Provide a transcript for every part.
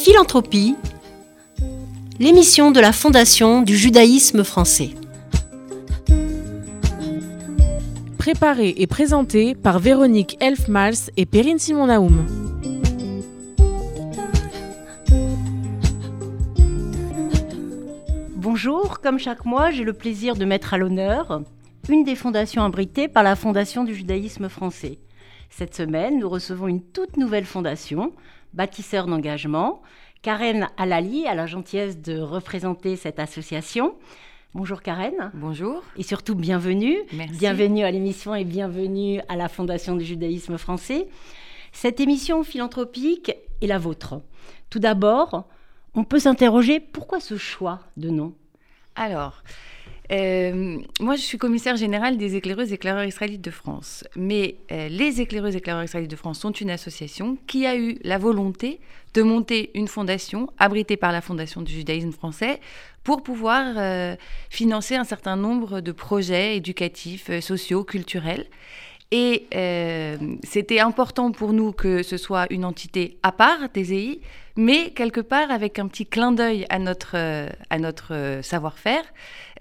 Philanthropie, l'émission de la Fondation du judaïsme français. Préparée et présentée par Véronique Elfmals et Perrine Simon-Naoum. Bonjour, comme chaque mois, j'ai le plaisir de mettre à l'honneur une des fondations abritées par la Fondation du judaïsme français. Cette semaine, nous recevons une toute nouvelle fondation, bâtisseur d'engagement. Karen Alali a la gentillesse de représenter cette association. Bonjour Karen. Bonjour. Et surtout bienvenue. Merci. Bienvenue à l'émission et bienvenue à la Fondation du judaïsme français. Cette émission philanthropique est la vôtre. Tout d'abord, on peut s'interroger pourquoi ce choix de nom? Alors, euh, moi, je suis commissaire générale des éclaireuses éclaireurs israélites de France. Mais euh, les éclaireuses éclaireurs israélites de France sont une association qui a eu la volonté de monter une fondation abritée par la Fondation du judaïsme français pour pouvoir euh, financer un certain nombre de projets éducatifs, sociaux, culturels. Et euh, c'était important pour nous que ce soit une entité à part, TZI, mais quelque part avec un petit clin d'œil à notre, euh, à notre euh, savoir-faire.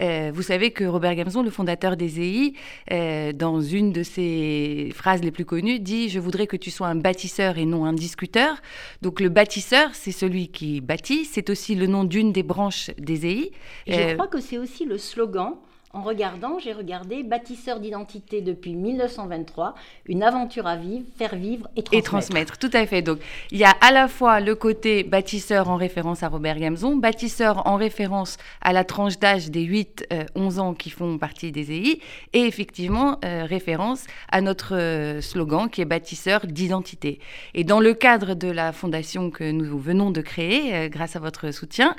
Euh, vous savez que Robert Gamzon, le fondateur des EI, euh, dans une de ses phrases les plus connues, dit Je voudrais que tu sois un bâtisseur et non un discuteur. Donc le bâtisseur, c'est celui qui bâtit, c'est aussi le nom d'une des branches des EI. Et je Euh, crois que c'est aussi le slogan. En regardant, j'ai regardé bâtisseur d'identité depuis 1923, une aventure à vivre, faire vivre et transmettre. Et transmettre, tout à fait. Donc, il y a à la fois le côté bâtisseur en référence à Robert Gamzon, bâtisseur en référence à la tranche d'âge des 8-11 ans qui font partie des EI, et effectivement, euh, référence à notre euh, slogan qui est bâtisseur d'identité. Et dans le cadre de la fondation que nous venons de créer, euh, grâce à votre soutien,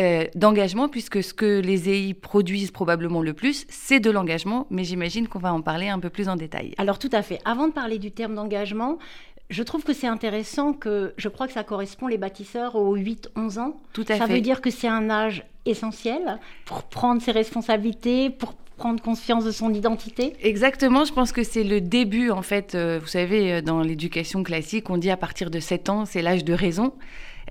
euh, d'engagement, puisque ce que les EI produisent probablement le plus, c'est de l'engagement, mais j'imagine qu'on va en parler un peu plus en détail. Alors tout à fait. Avant de parler du terme d'engagement, je trouve que c'est intéressant que je crois que ça correspond les bâtisseurs aux 8-11 ans. Tout à ça fait. veut dire que c'est un âge essentiel pour prendre ses responsabilités, pour prendre conscience de son identité. Exactement, je pense que c'est le début, en fait. euh, vous savez, euh, dans l'éducation classique, on dit à partir de 7 ans, c'est l'âge de raison.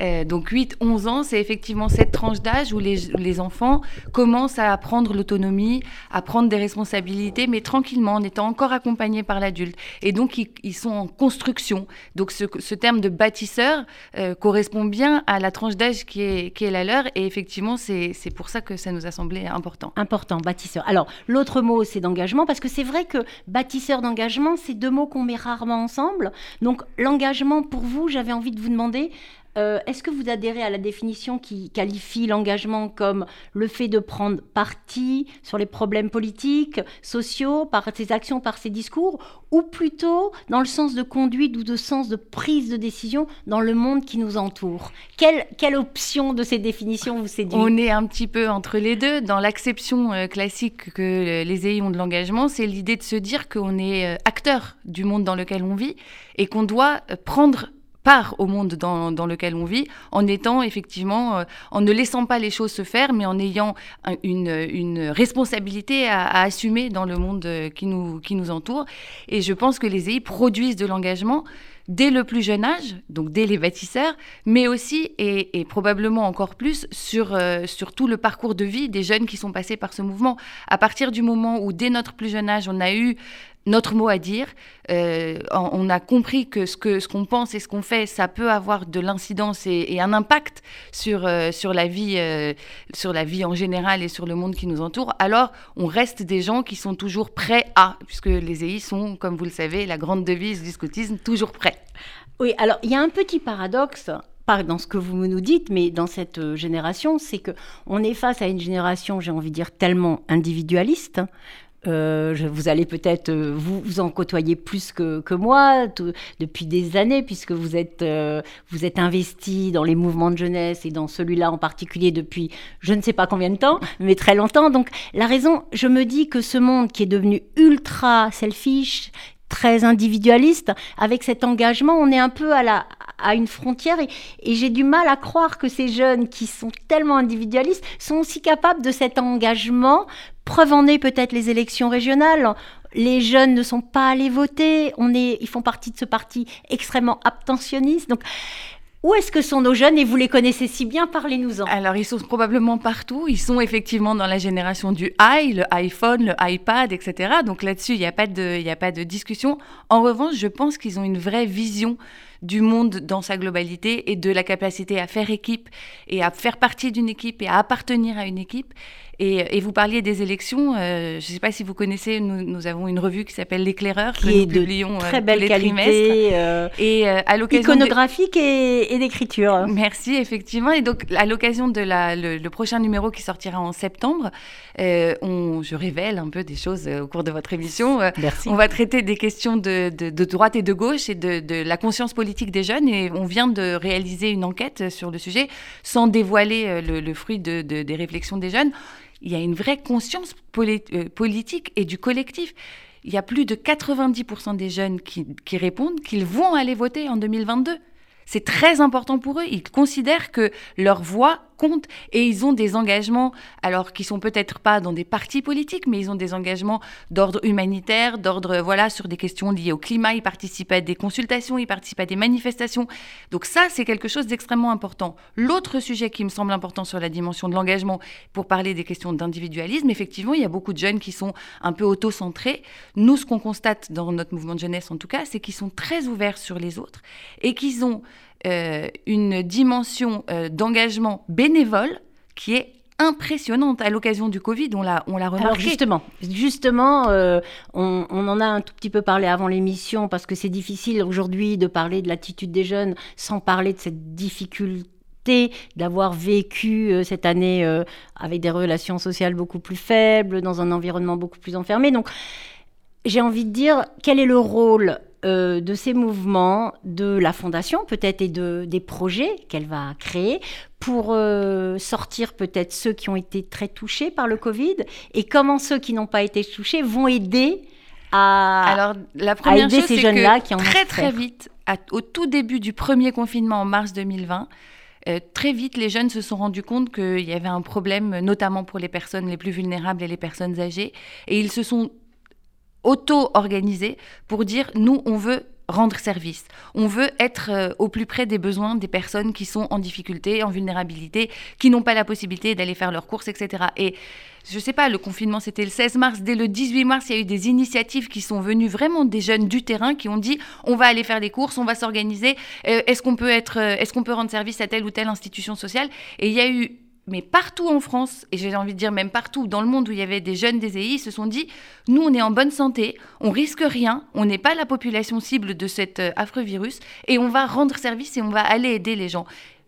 Euh, donc 8, 11 ans, c'est effectivement cette tranche d'âge où les, enfants commencent à prendre l'autonomie, à prendre des responsabilités, mais tranquillement, en étant encore accompagnés par l'adulte. Et donc, ils, sont en construction. Donc, ce, terme de bâtisseur euh, correspond bien à la tranche d'âge qui est, la leur. Et effectivement, c'est pour ça que ça nous a semblé important. Important, bâtisseur. Alors, l'autre mot, c'est d'engagement, parce que c'est vrai que bâtisseur d'engagement, c'est deux mots qu'on met rarement ensemble. Donc, l'engagement, pour vous, j'avais envie de vous demander, euh, est-ce que vous adhérez à la définition qui qualifie l'engagement comme le fait de prendre parti sur les problèmes politiques, sociaux, par ses actions, par ses discours, ou plutôt dans le sens de conduite ou de sens de prise de décision dans le monde qui nous entoure? Quelle, option de ces définitions vous séduit? On est un petit peu entre les deux. Dans l'acception euh, classique que les EI ont de l'engagement, c'est l'idée de se dire qu'on est euh, acteur du monde dans lequel on vit et qu'on doit prendre part au monde dans, dans lequel on vit, en étant effectivement, euh, en ne laissant pas les choses se faire, mais en ayant un- une, une responsabilité à, assumer dans le monde euh, qui nous, qui nous entoure. Et je pense que les EI produisent de l'engagement dès le plus jeune âge, donc dès les bâtisseurs, mais aussi et, et probablement encore plus sur, euh, sur tout le parcours de vie des jeunes qui sont passés par ce mouvement. À partir du moment où, dès notre plus jeune âge, on a eu notre mot à dire, euh, on a compris que ce que ce qu'on pense et ce qu'on fait, ça peut avoir de l'incidence et, un impact sur euh, sur la vie euh, sur la vie en général et sur le monde qui nous entoure. Alors, on reste des gens qui sont toujours prêts à, puisque les EI sont, comme vous le savez, la grande devise du scoutisme, toujours prêts. Oui, alors il y a un petit paradoxe pas dans ce que vous nous dites, mais dans cette génération, c'est que on est face à une génération, j'ai envie de dire, tellement individualiste. Euh, je- vous allez peut-être euh, vous, vous en côtoyer plus que, que moi tout- depuis des années, puisque vous êtes, euh, vous êtes investi dans les mouvements de jeunesse et dans celui-là en particulier depuis je ne sais pas combien de temps, mais très longtemps. Donc la raison, je me dis que ce monde qui est devenu ultra selfish, très individualiste, avec cet engagement, on est un peu à, la, à une frontière et, j'ai du mal à croire que ces jeunes qui sont tellement individualistes sont aussi capables de cet engagement. Preuve en est peut-être les élections régionales. Les jeunes ne sont pas allés voter. On est, ils font partie de ce parti extrêmement abstentionniste. Donc, Où est-ce que sont nos jeunes et vous les connaissez si bien Parlez-nous-en. Alors, ils sont probablement partout. Ils sont effectivement dans la génération du i, le iPhone, le iPad, etc. Donc là-dessus, il n'y a, a pas de discussion. En revanche, je pense qu'ils ont une vraie vision du monde dans sa globalité et de la capacité à faire équipe et à faire partie d'une équipe et à appartenir à une équipe. Et, vous parliez des élections. Euh, je ne sais pas si vous connaissez, nous, avons une revue qui s'appelle L'éclaireur que nous publions euh, très belle qualité, euh, et à l'occasion iconographique et, d'écriture. Merci effectivement. Et donc à l'occasion de la, le, prochain numéro qui sortira en septembre, on, je révèle un peu des choses au cours de votre émission. Merci. On va traiter des questions de, de, droite et de gauche et de, de, la conscience politique des jeunes. Et on vient de réaliser une enquête sur le sujet sans dévoiler le, le fruit des réflexions des jeunes il y a une vraie conscience euh, politique et du collectif. Il y a plus de 90% des jeunes qui, qui répondent qu'ils vont aller voter en 2022. C'est très important pour eux. Ils considèrent que leur voix et ils ont des engagements, alors qui sont peut-être pas dans des partis politiques, mais ils ont des engagements d'ordre humanitaire, d'ordre voilà sur des questions liées au climat. Ils participent à des consultations, ils participent à des manifestations. Donc ça, c'est quelque chose d'extrêmement important. L'autre sujet qui me semble important sur la dimension de l'engagement, pour parler des questions d'individualisme, effectivement, il y a beaucoup de jeunes qui sont un peu auto-centrés. Nous, ce qu'on constate dans notre mouvement de jeunesse, en tout cas, c'est qu'ils sont très ouverts sur les autres et qu'ils ont euh, une dimension euh, d'engagement bénévole qui est impressionnante à l'occasion du Covid, on l'a, on l'a remarqué. Alors justement, justement euh, on, en a un tout petit peu parlé avant l'émission parce que c'est difficile aujourd'hui de parler de l'attitude des jeunes sans parler de cette difficulté d'avoir vécu cette année avec des relations sociales beaucoup plus faibles, dans un environnement beaucoup plus enfermé. Donc, j'ai envie de dire, quel est le rôle euh, de ces mouvements, de la fondation peut-être et de, des projets qu'elle va créer pour euh, sortir peut-être ceux qui ont été très touchés par le Covid et comment ceux qui n'ont pas été touchés vont aider à, Alors, la première chose, ces jeunes-là qui ont très très vite, au tout début du premier confinement en mars 2020, euh, très vite, les jeunes se sont rendus compte qu'il y avait un problème, notamment pour les personnes les plus vulnérables et les personnes âgées. Et ils se sont auto-organisés pour dire nous, on veut rendre service. On veut être euh, au plus près des besoins des personnes qui sont en difficulté, en vulnérabilité, qui n'ont pas la possibilité d'aller faire leurs courses, etc. Et je ne sais pas, le confinement c'était le 16 mars. Dès le 18 mars, il y a eu des initiatives qui sont venues vraiment des jeunes du terrain qui ont dit on va aller faire des courses, on va s'organiser. Euh, est-ce qu'on peut euh, est-ce qu'on peut rendre service à telle ou telle institution sociale? Et il y a eu mais partout en France, et j'ai envie de dire même partout dans le monde où il y avait des jeunes des EI, se sont dit, nous on est en bonne santé, on risque rien, on n'est pas la population cible de cet euh, affreux virus, et on va rendre service et on va aller aider les gens.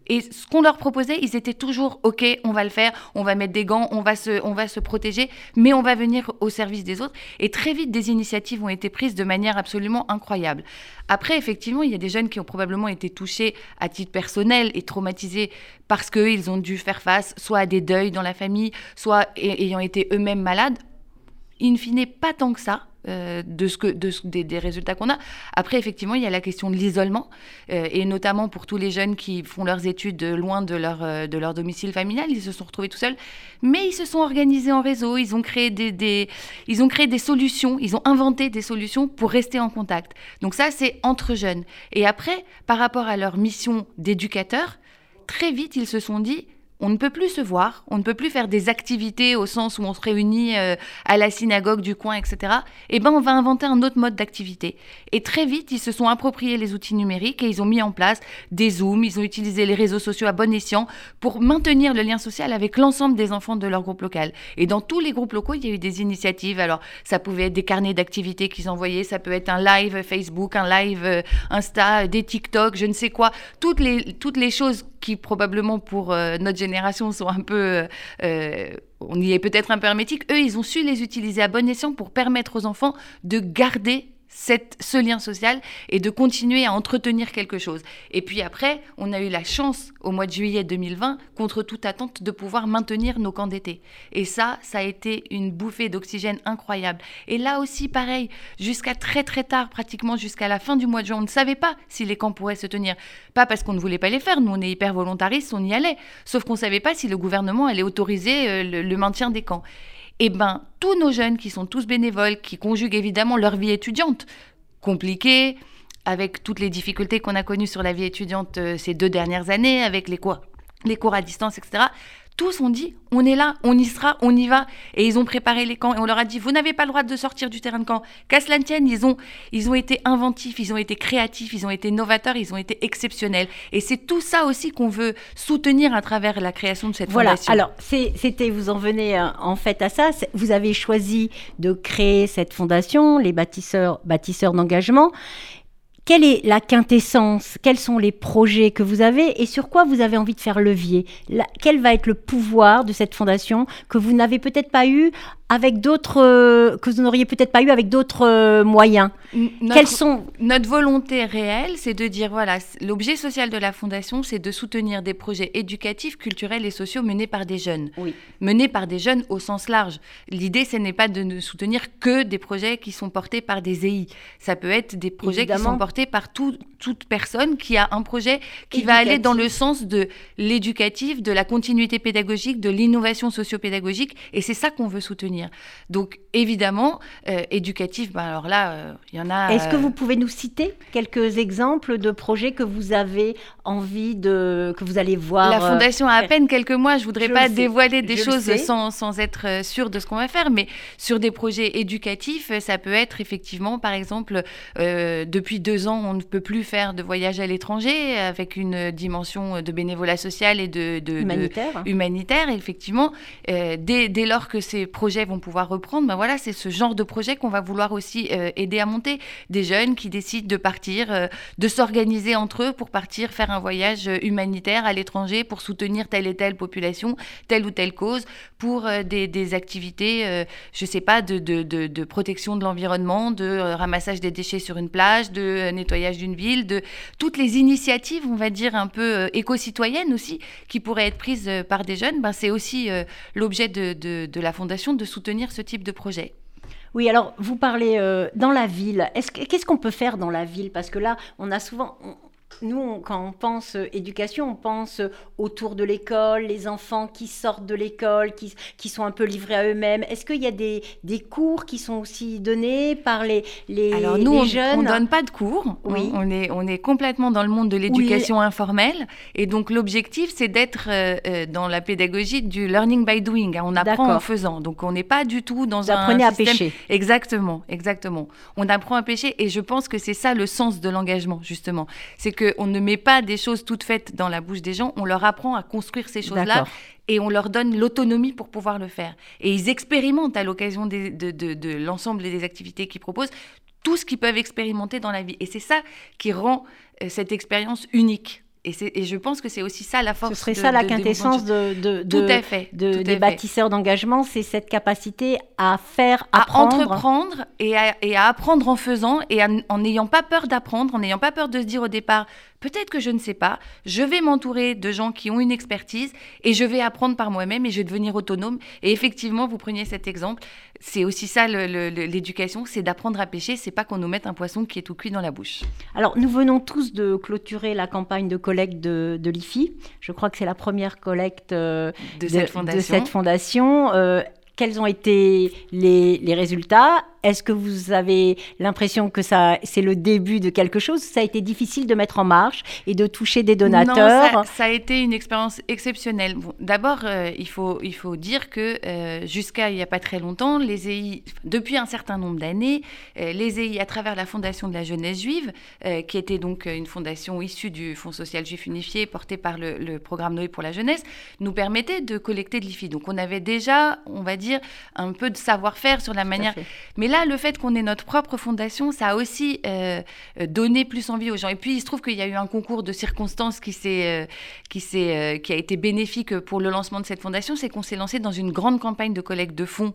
Et ce qu'on leur proposait, ils étaient toujours OK, on va le faire, on va mettre des gants, on va se, on va se protéger, mais on va venir au service des autres. Et très vite, des initiatives ont été prises de manière absolument incroyable. Après, effectivement, il y a des jeunes qui ont probablement été touchés à titre personnel et traumatisés parce qu'ils ont dû faire face soit à des deuils dans la famille, soit ayant été eux-mêmes malades. In fine, pas tant que ça. Euh, de ce que, de des, résultats qu'on a. Après, effectivement, il y a la question de l'isolement, euh, et notamment pour tous les jeunes qui font leurs études loin de leur, euh, de leur domicile familial, ils se sont retrouvés tout seuls, mais ils se sont organisés en réseau, ils ont, créé des, des, ils ont créé des solutions, ils ont inventé des solutions pour rester en contact. Donc ça, c'est entre jeunes. Et après, par rapport à leur mission d'éducateur, très vite, ils se sont dit, on ne peut plus se voir, on ne peut plus faire des activités au sens où on se réunit euh, à la synagogue du coin, etc. Eh ben, on va inventer un autre mode d'activité. Et très vite, ils se sont appropriés les outils numériques et ils ont mis en place des Zooms, ils ont utilisé les réseaux sociaux à bon escient pour maintenir le lien social avec l'ensemble des enfants de leur groupe local. Et dans tous les groupes locaux, il y a eu des initiatives. Alors, ça pouvait être des carnets d'activités qu'ils envoyaient, ça peut être un live Facebook, un live euh, Insta, des TikTok, je ne sais quoi. Toutes les, toutes les choses qui probablement pour euh, notre génération sont un peu, euh, euh, on y est peut-être un peu hermétique, eux, ils ont su les utiliser à bon escient pour permettre aux enfants de garder ce lien social et de continuer à entretenir quelque chose. Et puis après, on a eu la chance au mois de juillet 2020, contre toute attente, de pouvoir maintenir nos camps d'été. Et ça, ça a été une bouffée d'oxygène incroyable. Et là aussi, pareil, jusqu'à très très tard, pratiquement jusqu'à la fin du mois de juin, on ne savait pas si les camps pourraient se tenir. Pas parce qu'on ne voulait pas les faire, nous on est hyper volontaristes, on y allait. Sauf qu'on ne savait pas si le gouvernement allait autoriser euh, le maintien des camps eh ben, tous nos jeunes qui sont tous bénévoles, qui conjuguent évidemment leur vie étudiante, compliquée, avec toutes les difficultés qu'on a connues sur la vie étudiante ces deux dernières années, avec les les cours à distance, etc., tous ont dit on est là, on y sera, on y va. Et ils ont préparé les camps et on leur a dit vous n'avez pas le droit de sortir du terrain de camp. Qu'à cela ne tienne, ils ont, ils ont été inventifs, ils ont été créatifs, ils ont été novateurs, ils ont été exceptionnels. Et c'est tout ça aussi qu'on veut soutenir à travers la création de cette voilà. fondation. Alors, c'était, vous en venez euh, en fait à ça. Vous avez choisi de créer cette fondation, les bâtisseurs, bâtisseurs d'engagement. Quelle est la quintessence? Quels sont les projets que vous avez? Et sur quoi vous avez envie de faire levier? Quel va être le pouvoir de cette fondation que vous n'avez peut-être pas eu avec d'autres euh, que vous n'auriez peut-être pas eu avec d'autres euh, moyens. Notre, Quels sont notre volonté réelle, c'est de dire voilà, l'objet social de la fondation, c'est de soutenir des projets éducatifs, culturels et sociaux menés par des jeunes, oui. menés par des jeunes au sens large. L'idée, ce n'est pas de ne soutenir que des projets qui sont portés par des EI. Ça peut être des projets Évidemment. qui sont portés par tout, toute personne qui a un projet qui éducatif. va aller dans le sens de l'éducatif, de la continuité pédagogique, de l'innovation socio-pédagogique, et c'est ça qu'on veut soutenir. Donc évidemment, euh, éducatif, ben alors là, il euh, y en a. Est-ce que euh, vous pouvez nous citer quelques exemples de projets que vous avez envie de que vous allez voir La fondation a à peine quelques mois. Je voudrais Je pas dévoiler des Je choses sans, sans être sûr de ce qu'on va faire, mais sur des projets éducatifs, ça peut être effectivement, par exemple, depuis deux ans, on ne peut plus faire de voyage à l'étranger avec une dimension de bénévolat social et de, de- de- humanitaires. humanitaire, effectivement, euh, dès, dès lors que ces projets vont pouvoir reprendre, ben voilà, c'est ce genre de projet qu'on va vouloir aussi euh, aider à monter. Des jeunes qui décident de partir, euh, de s'organiser entre eux pour partir faire un voyage euh, humanitaire à l'étranger pour soutenir telle et telle population, telle ou telle cause, pour des, activités, je sais pas, de, de, de, protection de l'environnement, de ramassage des déchets sur une plage, de nettoyage d'une ville, de toutes les initiatives, on va dire, un peu éco-citoyennes aussi, qui pourraient être prises par des jeunes, ben, c'est aussi l'objet de, de la Fondation de soutenir ce type de projet. Oui, alors vous parlez euh, dans la ville. Est-ce que- Qu'est-ce qu'on peut faire dans la ville? Parce que là, on a souvent. Nous, on- quand on pense euh, éducation, on pense euh, autour de l'école, les enfants qui sortent de l'école, qui, qui sont un peu livrés à eux-mêmes. Est-ce qu'il y a des, des cours qui sont aussi donnés par les, les, Alors nous, les on, jeunes on donne pas de cours. Oui. On, on est, on est complètement dans le monde de l'éducation informelle. Et donc l'objectif, c'est d'être euh, dans la pédagogie du learning by doing. hein. On apprend en faisant. Donc on n'est pas du tout dans Vous un apprenez à système- pêcher. Exactement, exactement. On apprend à pêcher et je pense que c'est ça le sens de l'engagement, justement. C'est qu'on ne met pas des choses toutes faites dans la bouche des gens, on leur apprend à construire ces choses-là et on leur donne l'autonomie pour pouvoir le faire. Et ils expérimentent à l'occasion des- de, de- de l'ensemble des activités qu'ils proposent tout ce qu'ils peuvent expérimenter dans la vie. Et c'est ça qui rend euh, cette expérience unique. Et, je pense que c'est aussi ça la force. Ce serait de- ça la de- quintessence de, de, Tout à fait. tout à des fait. bâtisseurs d'engagement, c'est cette capacité à faire, à apprendre. entreprendre et à, et à apprendre en faisant et à- en n'ayant pas peur d'apprendre, en n'ayant pas peur de se dire au départ, peut-être que je ne sais pas, je vais m'entourer de gens qui ont une expertise et je vais apprendre par moi-même et je vais devenir autonome. Et effectivement, vous preniez cet exemple, c'est aussi ça l'éducation, c'est d'apprendre à pêcher, c'est pas qu'on nous mette un poisson qui est tout cuit dans la bouche. Alors, nous venons tous de clôturer la campagne de collecte de, de l'IFI. Je crois que c'est la première collecte euh, De cette fondation. cette fondation. Euh, quels ont été les, les résultats? Est-ce que vous avez l'impression que ça, c'est le début de quelque chose? Ça a été difficile de mettre en marche et de toucher des donateurs. Non, ça, ça a été une expérience exceptionnelle. Bon, D'abord, euh, il, faut, il faut dire que euh, jusqu'à il n'y a pas très longtemps, les EI, depuis un certain nombre d'années, euh, les EI, à travers la Fondation de la jeunesse juive, qui était donc une fondation issue du Fonds social juif unifié, portée par le, le programme Noé pour la jeunesse, nous permettait de collecter de l'IFI. Donc on avait déjà, on va dire, un peu de savoir-faire sur la manière mais là, le fait qu'on ait notre propre fondation, ça a aussi euh, euh, donné plus envie aux gens. Et puis, il se trouve qu'il y a eu un concours de circonstances qui, s'est, euh, qui, s'est, qui a été bénéfique pour le lancement de cette fondation. C'est qu'on s'est lancé dans une grande campagne de collecte de fonds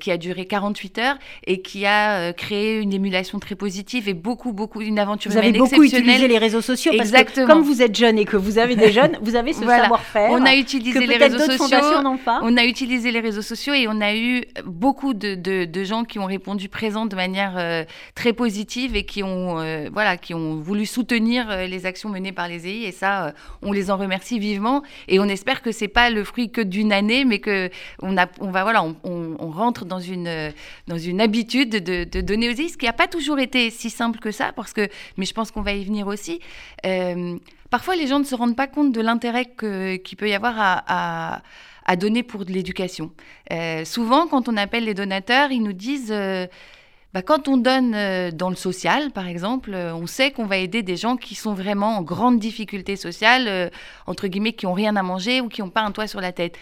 qui a duré 48 heures et qui a créé une émulation très positive et beaucoup, beaucoup, une aventure Vous avez beaucoup utilisé les réseaux sociaux parce Exactement. que comme vous êtes jeune et que vous avez des jeunes, vous avez ce Voilà. savoir-faire. On a que utilisé les réseaux sociaux. pas. On a utilisé les réseaux sociaux et on a eu beaucoup de, de- de gens qui ont répondu présent de manière euh, très positive et qui ont, euh, voilà, qui ont voulu soutenir les actions menées par les EI. Et ça, on les en remercie vivement. Et on espère que c'est pas le fruit que d'une année, mais que on, voilà, on, on, rentre dans une, dans une habitude de, donner aux EI, ce qui n'a pas toujours été si simple que ça, parce que, mais je pense qu'on va y venir aussi. parfois, les gens ne se rendent pas compte de l'intérêt qu'il peut y avoir à donner pour de l'éducation. Euh, souvent, quand on appelle les donateurs, ils nous disent... Euh, bah, quand on donne euh, dans le social, par exemple, on sait qu'on va aider des gens qui sont vraiment en grande difficulté sociale, entre guillemets, qui n'ont rien à manger ou qui n'ont pas un toit sur la tête.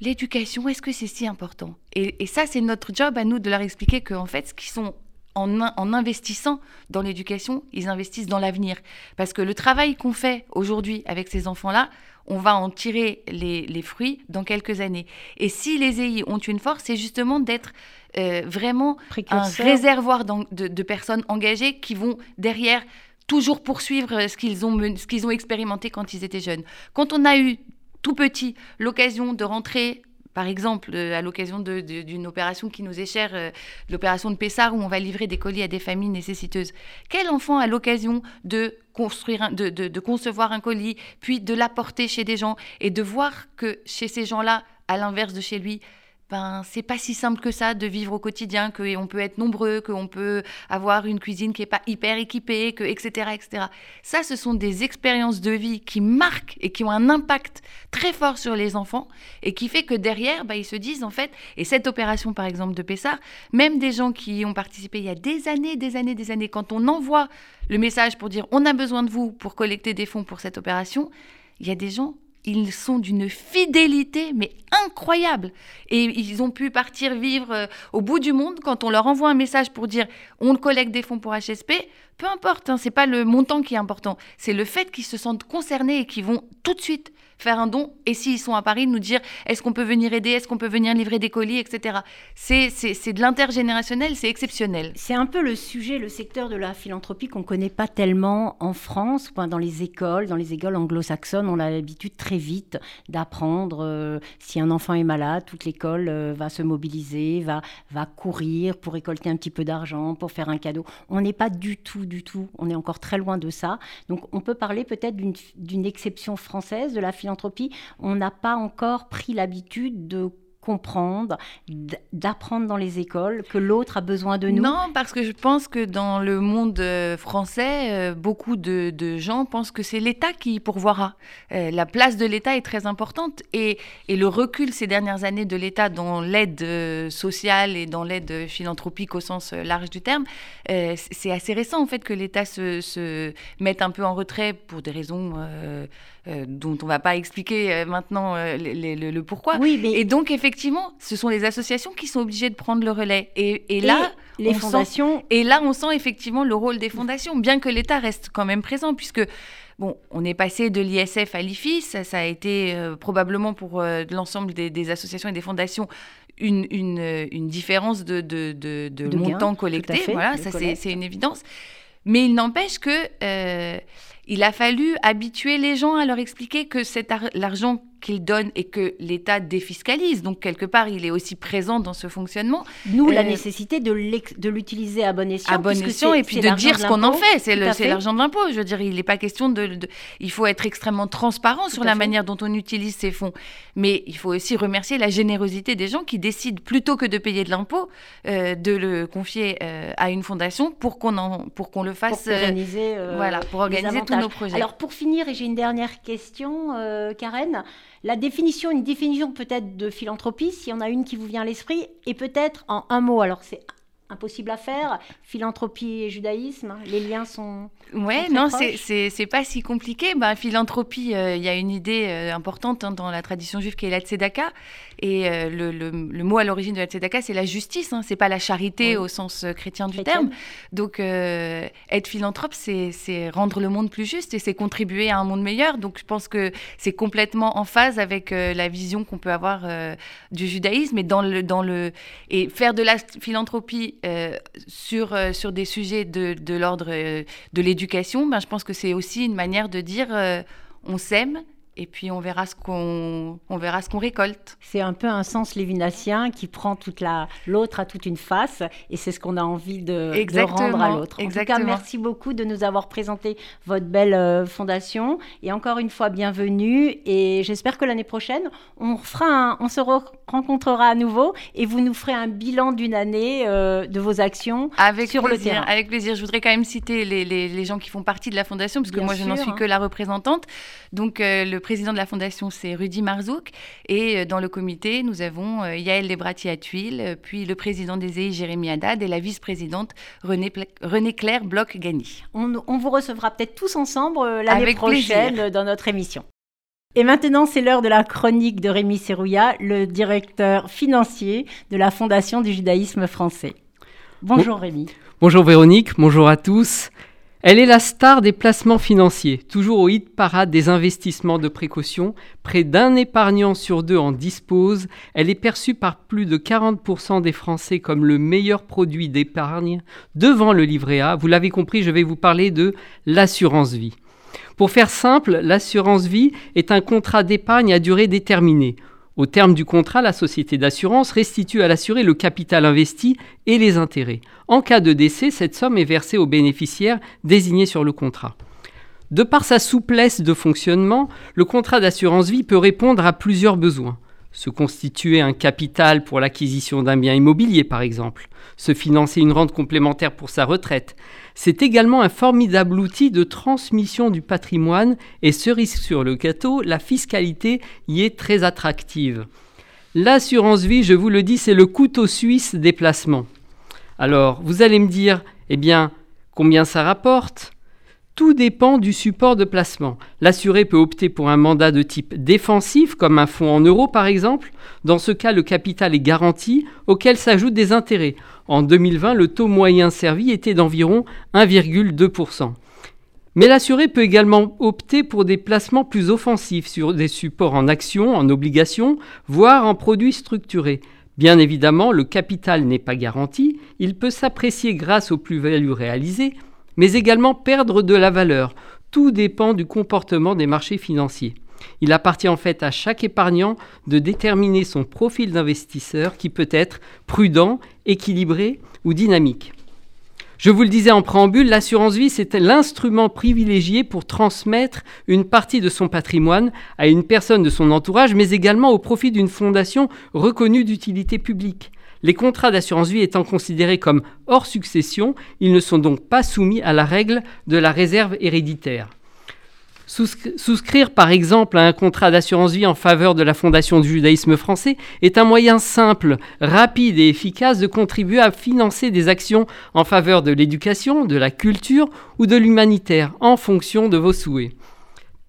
L'éducation, est-ce que c'est si important? Et, ça, c'est notre job à nous de leur expliquer qu'en fait, qu'ils sont en, investissant dans l'éducation, ils investissent dans l'avenir. Parce que le travail qu'on fait aujourd'hui avec ces enfants-là, on va en tirer les, fruits dans quelques années. Et si les EI ont une force, c'est justement d'être euh, vraiment un réservoir de, personnes engagées qui vont derrière toujours poursuivre ce qu'ils ont, ce qu'ils ont expérimenté quand ils étaient jeunes. Quand on a eu tout petit l'occasion de rentrer par exemple, euh, à l'occasion d'une opération qui nous est chère, euh, l'opération de Pessard, où on va livrer des colis à des familles nécessiteuses. Quel enfant a l'occasion de, de, concevoir un colis, puis de l'apporter chez des gens et de voir que chez ces gens-là, à l'inverse de chez lui, ben, c'est pas si simple que ça de vivre au quotidien, qu'on peut être nombreux, qu'on peut avoir une cuisine qui est pas hyper équipée, que, etc., etc. Ça, ce sont des expériences de vie qui marquent et qui ont un impact très fort sur les enfants et qui fait que derrière, ben, ils se disent en fait, et cette opération par exemple de Pessard, même des gens qui ont participé il y a des années, des années, des années, quand on envoie le message pour dire on a besoin de vous pour collecter des fonds pour cette opération, il y a des gens ils sont d'une fidélité, mais incroyable. Et ils ont pu partir vivre euh, au bout du monde quand on leur envoie un message pour dire on collecte des fonds pour HSP. Peu importe, hein, c'est pas le montant qui est important, c'est le fait qu'ils se sentent concernés et qu'ils vont tout de suite faire un don et s'ils sont à Paris, nous dire est-ce qu'on peut venir aider, est-ce qu'on peut venir livrer des colis, etc. C'est de l'intergénérationnel, c'est exceptionnel. C'est un peu le sujet, le secteur de la philanthropie qu'on ne connaît pas tellement en France, dans les écoles, dans les écoles anglo-saxonnes, on a l'habitude très vite d'apprendre euh, si un enfant est malade, toute l'école euh, va se mobiliser, va, va courir pour récolter un petit peu d'argent, pour faire un cadeau. On n'est pas du tout, du tout, on est encore très loin de ça. Donc on peut parler peut-être d'une exception française de la philanthropie on n'a pas encore pris l'habitude de comprendre, d'apprendre dans les écoles que l'autre a besoin de nous Non, parce que je pense que dans le monde euh, français, euh, beaucoup de, gens pensent que c'est l'État qui pourvoira. Euh, la place de l'État est très importante et, le recul ces dernières années de l'État dans l'aide sociale et dans l'aide philanthropique au sens large du terme, c'est assez récent en fait que l'État se, mette un peu en retrait pour des raisons dont on ne va pas expliquer maintenant le, pourquoi. Oui, mais... Et donc effectivement, ce sont les associations qui sont obligées de prendre le relais. Et, là, les fondations. et là, on sent effectivement le rôle des fondations, bien que l'État reste quand même présent, puisque Bon, on est passé de l'ISF à l'IFIS, ça, a été euh, probablement pour euh, l'ensemble des, associations et des fondations une, une, différence de, de, de, montant collecté. Voilà, ça c'est une évidence. Mais il n'empêche que euh, il a fallu habituer les gens à leur expliquer que cet l'argent qu'il donne et que l'État défiscalise. Donc, quelque part, il est aussi présent dans ce fonctionnement. Nous, la euh, nécessité de l'utiliser à bon escient. À bon escient, et puis de dire ce qu'on en fait. C'est l'argent de l'impôt. Je veux dire, il n'est pas question de, Il faut être extrêmement transparent sur la manière dont on utilise ces fonds. Mais il faut aussi remercier la générosité des gens qui décident, plutôt que de payer de l'impôt, euh, de le confier euh, à une fondation pour qu'on le fasse. Pour organiser, voilà, pour organiser tous nos projets. Alors, pour finir, et j'ai une dernière question, Karen. La définition, une définition peut-être de philanthropie, s'il y en a une qui vous vient à l'esprit, et peut-être en un mot. Alors c'est impossible à faire. Philanthropie et judaïsme, les liens sont. Ouais, non, c'est pas si compliqué. Bah, philanthropie, euh, il y a une idée euh, importante hein, dans la tradition juive qui est la tzedaka. Et euh, le, le, mot à l'origine de la tzedaka, c'est la justice. Hein, c'est pas la charité au sens chrétien du terme. Donc, être philanthrope, c'est rendre le monde plus juste et c'est contribuer à un monde meilleur. Donc, je pense que c'est complètement en phase avec la vision qu'on peut avoir du judaïsme. Et, dans le, dans le, et faire de la philanthropie euh, sur, euh, sur des sujets de, l'ordre euh, de l'éducation, ben, je pense que c'est aussi une manière de dire on s'aime et puis on verra ce qu'on on verra ce qu'on récolte. C'est un peu un sens lévinassien qui prend toute la l'autre à toute une face et c'est ce qu'on a envie de, de rendre à l'autre. En tout cas, merci beaucoup de nous avoir présenté votre belle euh, fondation et encore une fois bienvenue et j'espère que l'année prochaine on fera on se rencontrera à nouveau et vous nous ferez un bilan d'une année euh, de vos actions avec sur plaisir, le terrain. Avec plaisir. Je voudrais quand même citer les, les, les gens qui font partie de la fondation parce que Bien moi je n'en suis hein. que la représentante. Donc euh, le président de la fondation, c'est Rudy Marzouk. Et euh, dans le comité, nous avons euh, Yael Lebrati à euh, puis le président des EI, Jérémy Haddad, et la vice-présidente René, Pla- René Claire Bloch-Gagny. On, on vous recevra peut-être tous ensemble l'année Avec prochaine plaisir. dans notre émission. Et maintenant, c'est l'heure de la chronique de Rémi Serrouillat, le directeur financier de la Fondation du judaïsme français. Bonjour Rémi. Bonjour Véronique, bonjour à tous. Elle est la star des placements financiers, toujours au hit parade des investissements de précaution. Près d'un épargnant sur deux en dispose. Elle est perçue par plus de 40% des Français comme le meilleur produit d'épargne devant le livret A. Vous l'avez compris, je vais vous parler de l'assurance vie. Pour faire simple, l'assurance vie est un contrat d'épargne à durée déterminée. Au terme du contrat, la société d'assurance restitue à l'assuré le capital investi et les intérêts. En cas de décès, cette somme est versée au bénéficiaire désigné sur le contrat. De par sa souplesse de fonctionnement, le contrat d'assurance vie peut répondre à plusieurs besoins. Se constituer un capital pour l'acquisition d'un bien immobilier, par exemple. Se financer une rente complémentaire pour sa retraite. C'est également un formidable outil de transmission du patrimoine et cerise sur le gâteau, la fiscalité y est très attractive. L'assurance vie, je vous le dis, c'est le couteau suisse des placements. Alors, vous allez me dire, eh bien, combien ça rapporte? Tout dépend du support de placement. L'assuré peut opter pour un mandat de type défensif, comme un fonds en euros par exemple. Dans ce cas, le capital est garanti, auquel s'ajoutent des intérêts. En 2020, le taux moyen servi était d'environ 1,2%. Mais l'assuré peut également opter pour des placements plus offensifs sur des supports en actions, en obligations, voire en produits structurés. Bien évidemment, le capital n'est pas garanti, il peut s'apprécier grâce aux plus-values réalisées, mais également perdre de la valeur. Tout dépend du comportement des marchés financiers. Il appartient en fait à chaque épargnant de déterminer son profil d'investisseur qui peut être prudent, équilibré ou dynamique. Je vous le disais en préambule, l'assurance vie, c'est l'instrument privilégié pour transmettre une partie de son patrimoine à une personne de son entourage, mais également au profit d'une fondation reconnue d'utilité publique. Les contrats d'assurance vie étant considérés comme hors succession, ils ne sont donc pas soumis à la règle de la réserve héréditaire. Souscri- Souscrire par exemple à un contrat d'assurance vie en faveur de la Fondation du judaïsme français est un moyen simple, rapide et efficace de contribuer à financer des actions en faveur de l'éducation, de la culture ou de l'humanitaire en fonction de vos souhaits.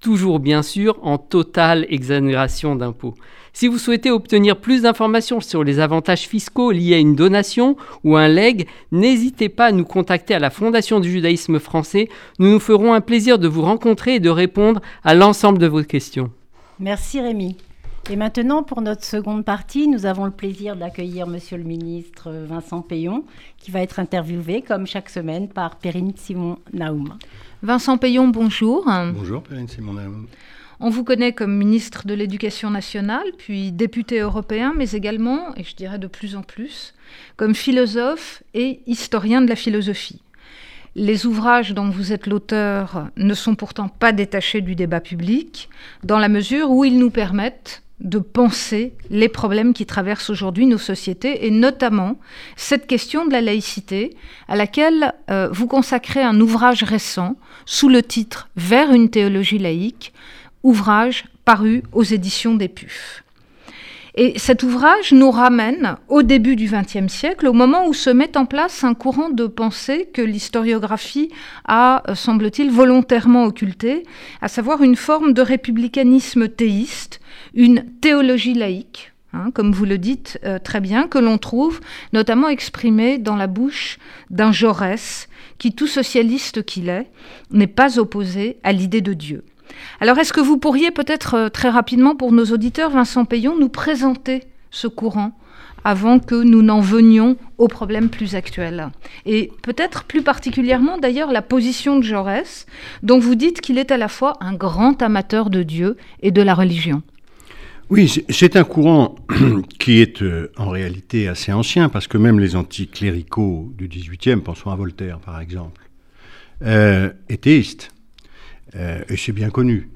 Toujours bien sûr en totale exonération d'impôts. Si vous souhaitez obtenir plus d'informations sur les avantages fiscaux liés à une donation ou un leg, n'hésitez pas à nous contacter à la Fondation du judaïsme français. Nous nous ferons un plaisir de vous rencontrer et de répondre à l'ensemble de vos questions. Merci Rémi. Et maintenant, pour notre seconde partie, nous avons le plaisir d'accueillir Monsieur le ministre Vincent Payon, qui va être interviewé, comme chaque semaine, par Perrine Simon-Naoum. Vincent Payon, bonjour. Bonjour, Perrine Simon. On vous connaît comme ministre de l'Éducation nationale, puis député européen, mais également, et je dirais de plus en plus, comme philosophe et historien de la philosophie. Les ouvrages dont vous êtes l'auteur ne sont pourtant pas détachés du débat public, dans la mesure où ils nous permettent de penser les problèmes qui traversent aujourd'hui nos sociétés, et notamment cette question de la laïcité, à laquelle euh, vous consacrez un ouvrage récent sous le titre Vers une théologie laïque, ouvrage paru aux éditions des PUF. Et cet ouvrage nous ramène au début du XXe siècle, au moment où se met en place un courant de pensée que l'historiographie a, euh, semble-t-il, volontairement occulté, à savoir une forme de républicanisme théiste, une théologie laïque, hein, comme vous le dites euh, très bien, que l'on trouve notamment exprimée dans la bouche d'un Jaurès qui, tout socialiste qu'il est, n'est pas opposé à l'idée de Dieu. Alors, est-ce que vous pourriez peut-être euh, très rapidement, pour nos auditeurs, Vincent Payon, nous présenter ce courant avant que nous n'en venions aux problèmes plus actuels. Et peut-être plus particulièrement d'ailleurs la position de Jaurès, dont vous dites qu'il est à la fois un grand amateur de Dieu et de la religion. Oui, c'est un courant qui est euh, en réalité assez ancien, parce que même les anticléricaux du XVIIIe, pensons à Voltaire par exemple, euh. Euh, et c'est bien connu.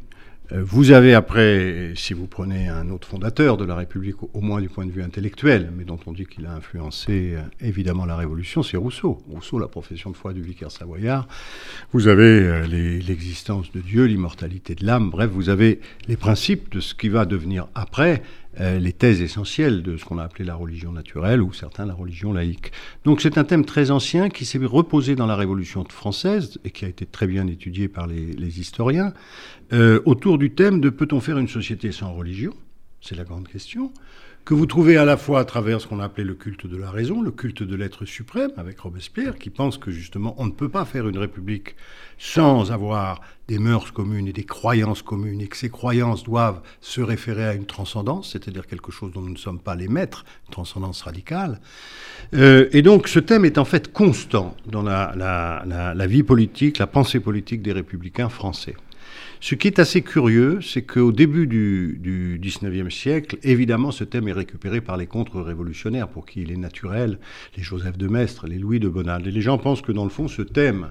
Euh, vous avez après, si vous prenez un autre fondateur de la République, au moins du point de vue intellectuel, mais dont on dit qu'il a influencé euh, évidemment la Révolution, c'est Rousseau. Rousseau, la profession de foi du vicaire savoyard. Vous avez l'existence de Dieu, l'immortalité de l'âme, bref, vous avez les principes de ce qui va devenir après les thèses essentielles de ce qu'on a appelé la religion naturelle ou certains la religion laïque. Donc c'est un thème très ancien qui s'est reposé dans la Révolution française et qui a été très bien étudié par les, historiens euh, autour du thème de peut-on faire une société sans religion? C'est la grande question que vous trouvez à la fois à travers ce qu'on a appelé le culte de la raison, le culte de l'être suprême, avec Robespierre, qui pense que justement on ne peut pas faire une république sans avoir des mœurs communes et des croyances communes, et que ces croyances doivent se référer à une transcendance, c'est-à-dire quelque chose dont nous ne sommes pas les maîtres, une transcendance radicale. Euh, et donc ce thème est en fait constant dans la vie politique, la pensée politique des républicains français. Ce qui est assez curieux, c'est qu'au début du, 19e siècle, évidemment, ce thème est récupéré par les contre-révolutionnaires, pour qui il est naturel, les Joseph de Maistre, les Louis de Bonald. Et les gens pensent que, dans le fond, ce thème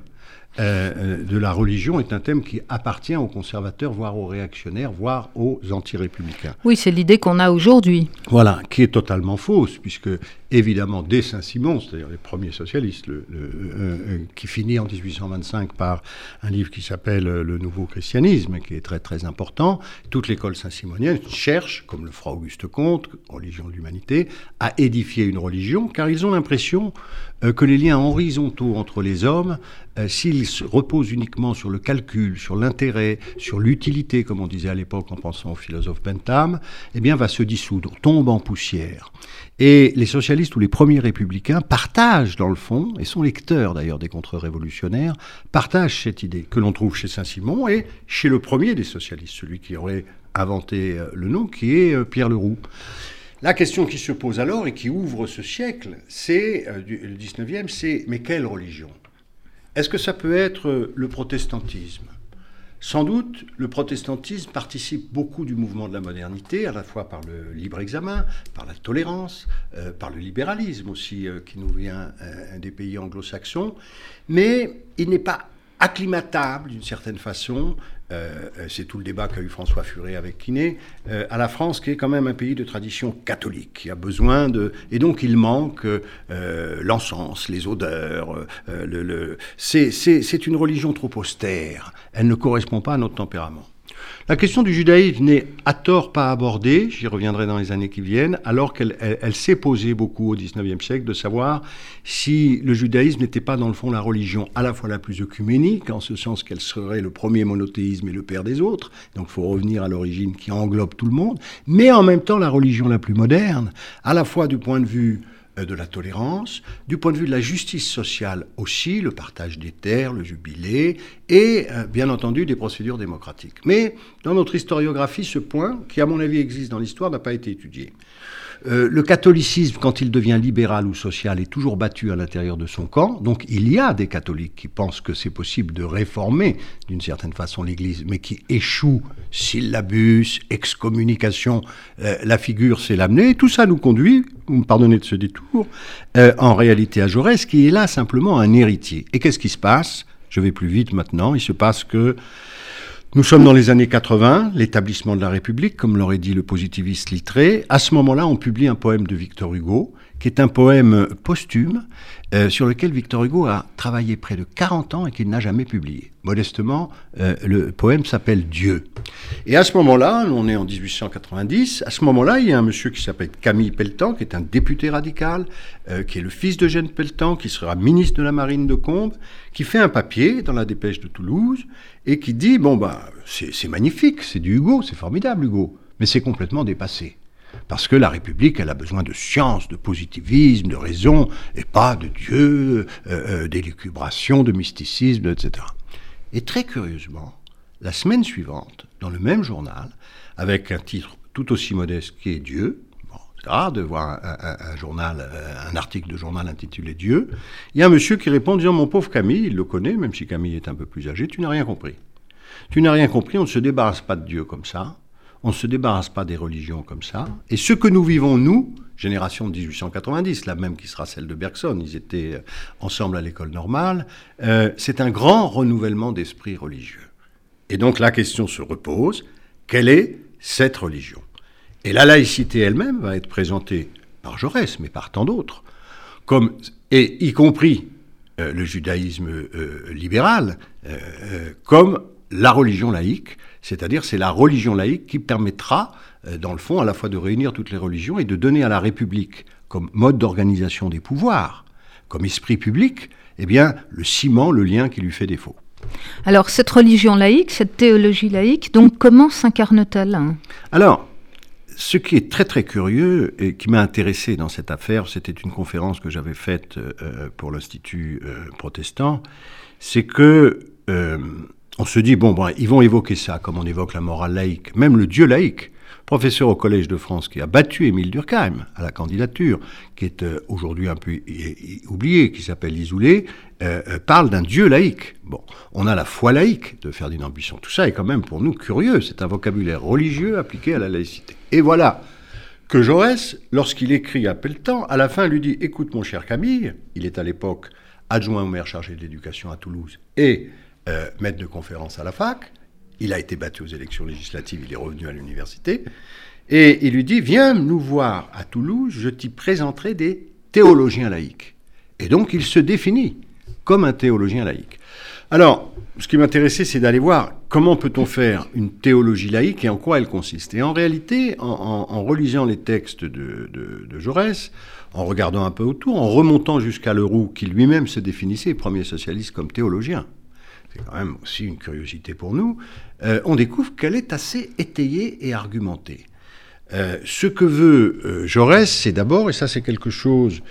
euh, euh, de la religion est un thème qui appartient aux conservateurs, voire aux réactionnaires, voire aux anti-républicains. Oui, c'est l'idée qu'on a aujourd'hui. Voilà, qui est totalement fausse, puisque évidemment, dès Saint-Simon, c'est-à-dire les premiers socialistes, le, euh, qui finit en 1825 par un livre qui s'appelle Le Nouveau Christianisme, qui est très très important, toute l'école saint-simonienne cherche, comme le fera Auguste Comte, Religion de l'humanité, à édifier une religion, car ils ont l'impression que les liens horizontaux entre les hommes, s'ils repose uniquement sur le calcul, sur l'intérêt, sur l'utilité, comme on disait à l'époque en pensant au philosophe Bentham, eh bien, va se dissoudre, tombe en poussière. Et les socialistes ou les premiers républicains partagent, dans le fond, et sont lecteurs d'ailleurs des contre-révolutionnaires, partagent cette idée que l'on trouve chez Saint-Simon et chez le premier des socialistes, celui qui aurait inventé euh, le nom, qui est euh, Pierre Leroux. La question qui se pose alors et qui ouvre ce siècle, c'est euh, le 19e, c'est mais quelle religion? Est-ce que ça peut être le protestantisme? Sans doute, le protestantisme participe beaucoup du mouvement de la modernité, à la fois par le libre examen, par la tolérance, euh, par le libéralisme aussi, euh, qui nous vient euh, des pays anglo-saxons, mais il n'est pas acclimatable d'une certaine façon euh, euh, c'est tout le débat qu'a eu François Furet avec Quinet, euh, à la France qui est quand même un pays de tradition catholique, qui a besoin de... Et donc il manque l'encens, les odeurs, le... c'est une religion trop austère, elle ne correspond pas à notre tempérament. La question du judaïsme n'est à tort pas abordée, j'y reviendrai dans les années qui viennent, alors qu'elle s'est posée beaucoup au XIXe siècle de savoir si le judaïsme n'était pas dans le fond la religion à la fois la plus œcuménique, en ce sens qu'elle serait le premier monothéisme et le père des autres, donc il faut revenir à l'origine qui englobe tout le monde, mais en même temps la religion la plus moderne, à la fois du point de vue de la tolérance, du point de vue de la justice sociale aussi, le partage des terres, le jubilé, et euh, bien entendu des procédures démocratiques. Mais dans notre historiographie, ce point, qui à mon avis existe dans l'histoire, n'a pas été étudié. Euh, le catholicisme, quand il devient libéral ou social, est toujours battu à l'intérieur de son camp. Donc il y a des catholiques qui pensent que c'est possible de réformer d'une certaine façon l'Église, mais qui échouent, syllabus, excommunication, euh, la figure c'est l'amener. Tout ça nous conduit, vous me pardonnez de ce détour, euh, en réalité à Jaurès, qui est là simplement un héritier. Et qu'est-ce qui se passe? Je vais plus vite maintenant. Il se passe que nous sommes dans les années 80, l'établissement de la République, comme l'aurait dit le positiviste Littré. À ce moment-là, on publie un poème de Victor Hugo, qui est un poème posthume, euh, sur lequel Victor Hugo a travaillé près de 40 ans et qu'il n'a jamais publié. Modestement, euh, le poème s'appelle Dieu. Et à ce moment-là, on est en 1890, à ce moment-là, il y a un monsieur qui s'appelle Camille Pelletan, qui est un député radical, euh, qui est le fils d'Eugène Pelletan, qui sera ministre de la Marine de Combes, qui fait un papier dans la dépêche de Toulouse et qui dit, bon, bah, c'est magnifique, c'est du Hugo, c'est formidable Hugo, mais c'est complètement dépassé. Parce que la République, elle a besoin de science, de positivisme, de raison, et pas de Dieu, euh, euh, d'élucubration, de mysticisme, etc. Et très curieusement, la semaine suivante, dans le même journal, avec un titre tout aussi modeste qui est Dieu, C'est rare de voir un, journal, un article de journal intitulé Dieu. Il y a un monsieur qui répond en disant Mon pauvre Camille, il le connaît, même si Camille est un peu plus âgé, tu n'as rien compris. Tu n'as rien compris, on ne se débarrasse pas de Dieu comme ça, on ne se débarrasse pas des religions comme ça. Et ce que nous vivons, nous, génération de 1890, la même qui sera celle de Bergson, ils étaient euh, ensemble à l'école normale, euh, c'est un grand renouvellement d'esprit religieux. Et donc la question se repose, quelle est cette religion? Et la laïcité elle-même va être présentée par Jaurès, mais par tant d'autres, comme, et y compris euh, le judaïsme libéral, comme la religion laïque, c'est-à-dire c'est la religion laïque qui permettra, euh, dans le fond, à la fois de réunir toutes les religions et de donner à la République, comme mode d'organisation des pouvoirs, comme esprit public, eh bien, le ciment, le lien qui lui fait défaut. Alors, cette religion laïque, cette théologie laïque, donc comment s'incarne-t-elle? Alors, ce qui est très très curieux et qui m'a intéressé dans cette affaire, c'était une conférence que j'avais faite euh, pour l'Institut euh, protestant, c'est que on se dit, bon, ils vont évoquer ça, comme on évoque la morale laïque, même le Dieu laïque. Professeur au Collège de France qui a battu Émile Durkheim à la candidature, qui est euh, aujourd'hui un peu oublié, qui s'appelle Isolé, euh, euh, parle d'un Dieu laïque. Bon, on a la foi laïque de Ferdinand Buisson. Tout ça est quand même pour nous curieux. C'est un vocabulaire religieux appliqué à la laïcité. Et voilà que Jaurès, lorsqu'il écrit à Pelletan, à la fin lui dit Écoute, mon cher Camille, il est à l'époque adjoint au maire chargé de l'éducation à Toulouse et euh, maître de conférence à la fac. Il a été battu aux élections législatives, il est revenu à l'université. Et il lui dit Viens nous voir à Toulouse, je t'y présenterai des théologiens laïcs. Et donc il se définit comme un théologien laïque. Alors, ce qui m'intéressait, c'est d'aller voir comment peut-on faire une théologie laïque et en quoi elle consiste. Et en réalité, en, relisant les textes de, de, Jaurès, en regardant un peu autour, en remontant jusqu'à Leroux, qui lui-même se définissait, premier socialiste, comme théologien, c'est quand même aussi une curiosité pour nous, euh, on découvre qu'elle est assez étayée et argumentée. Euh, ce que veut euh, Jaurès, c'est d'abord, et ça c'est quelque chose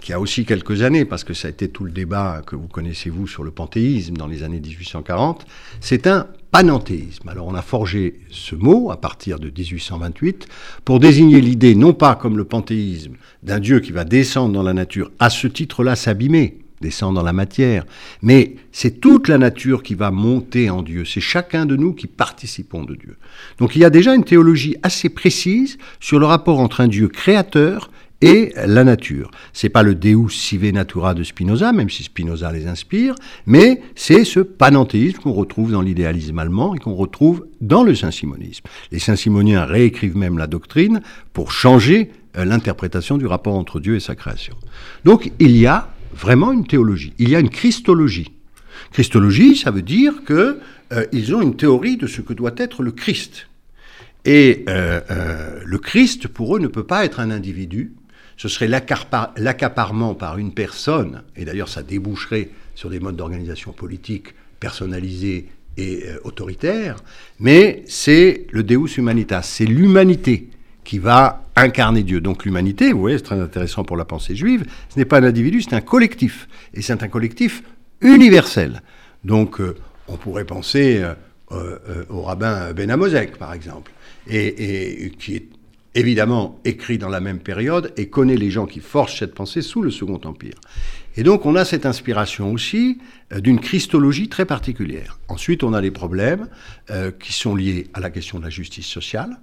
qui a aussi quelques années, parce que ça a été tout le débat que vous connaissez vous sur le panthéisme dans les années 1840, c'est un panenthéisme. Alors on a forgé ce mot à partir de 1828 pour désigner l'idée non pas comme le panthéisme d'un Dieu qui va descendre dans la nature, à ce titre-là s'abîmer, descend dans la matière, mais c'est toute la nature qui va monter en Dieu, c'est chacun de nous qui participons de Dieu. Donc il y a déjà une théologie assez précise sur le rapport entre un Dieu créateur et la nature. C'est pas le Deus sive natura de Spinoza, même si Spinoza les inspire, mais c'est ce panenthéisme qu'on retrouve dans l'idéalisme allemand et qu'on retrouve dans le saint-simonisme. Les saint-simoniens réécrivent même la doctrine pour changer euh, l'interprétation du rapport entre Dieu et sa création. Donc il y a vraiment une théologie. Il y a une christologie. Christologie, ça veut dire que euh, ils ont une théorie de ce que doit être le Christ. Et euh, euh, le Christ, pour eux, ne peut pas être un individu. Ce serait l'accaparement par une personne, et d'ailleurs ça déboucherait sur des modes d'organisation politique personnalisés et autoritaires, mais c'est le Deus Humanitas, c'est l'humanité qui va incarner Dieu. Donc l'humanité, vous voyez, c'est très intéressant pour la pensée juive, ce n'est pas un individu, c'est un collectif. Et c'est un collectif universel. Donc euh, on pourrait penser euh, euh, au rabbin Ben Amosek, par exemple, et, qui est évidemment écrit dans la même période et connaît les gens qui forgent cette pensée sous le Second Empire. Et donc on a cette inspiration aussi d'une christologie très particulière. Ensuite on a les problèmes qui sont liés à la question de la justice sociale,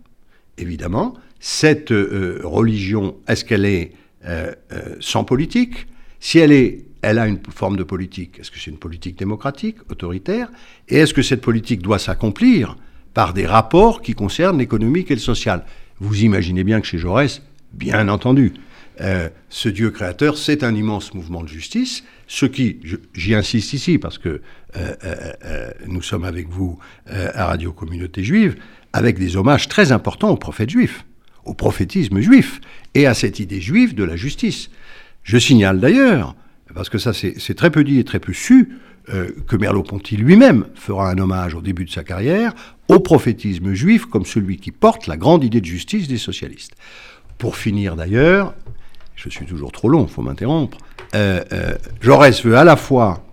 évidemment, cette euh, religion, est-ce qu'elle est, euh, euh, sans politique? Si elle, est, elle a une forme de politique, est-ce que c'est une politique démocratique, autoritaire? Et est-ce que cette politique doit s'accomplir par des rapports qui concernent l'économique et le social? Vous imaginez bien que chez Jaurès, bien entendu, ce Dieu créateur, c'est un immense mouvement de justice, ce qui, j'y insiste ici parce que nous sommes avec vous à Radio Communauté Juive, avec des hommages très importants aux prophètes juifs, au prophétisme juif et à cette idée juive de la justice. Je signale d'ailleurs, parce que ça c'est très peu dit et très peu su, euh, que Merleau-Ponty lui-même fera un hommage au début de sa carrière au prophétisme juif comme celui qui porte la grande idée de justice des socialistes. Pour finir d'ailleurs, je suis toujours trop long, il faut m'interrompre, euh, euh, Jaurès veut à la fois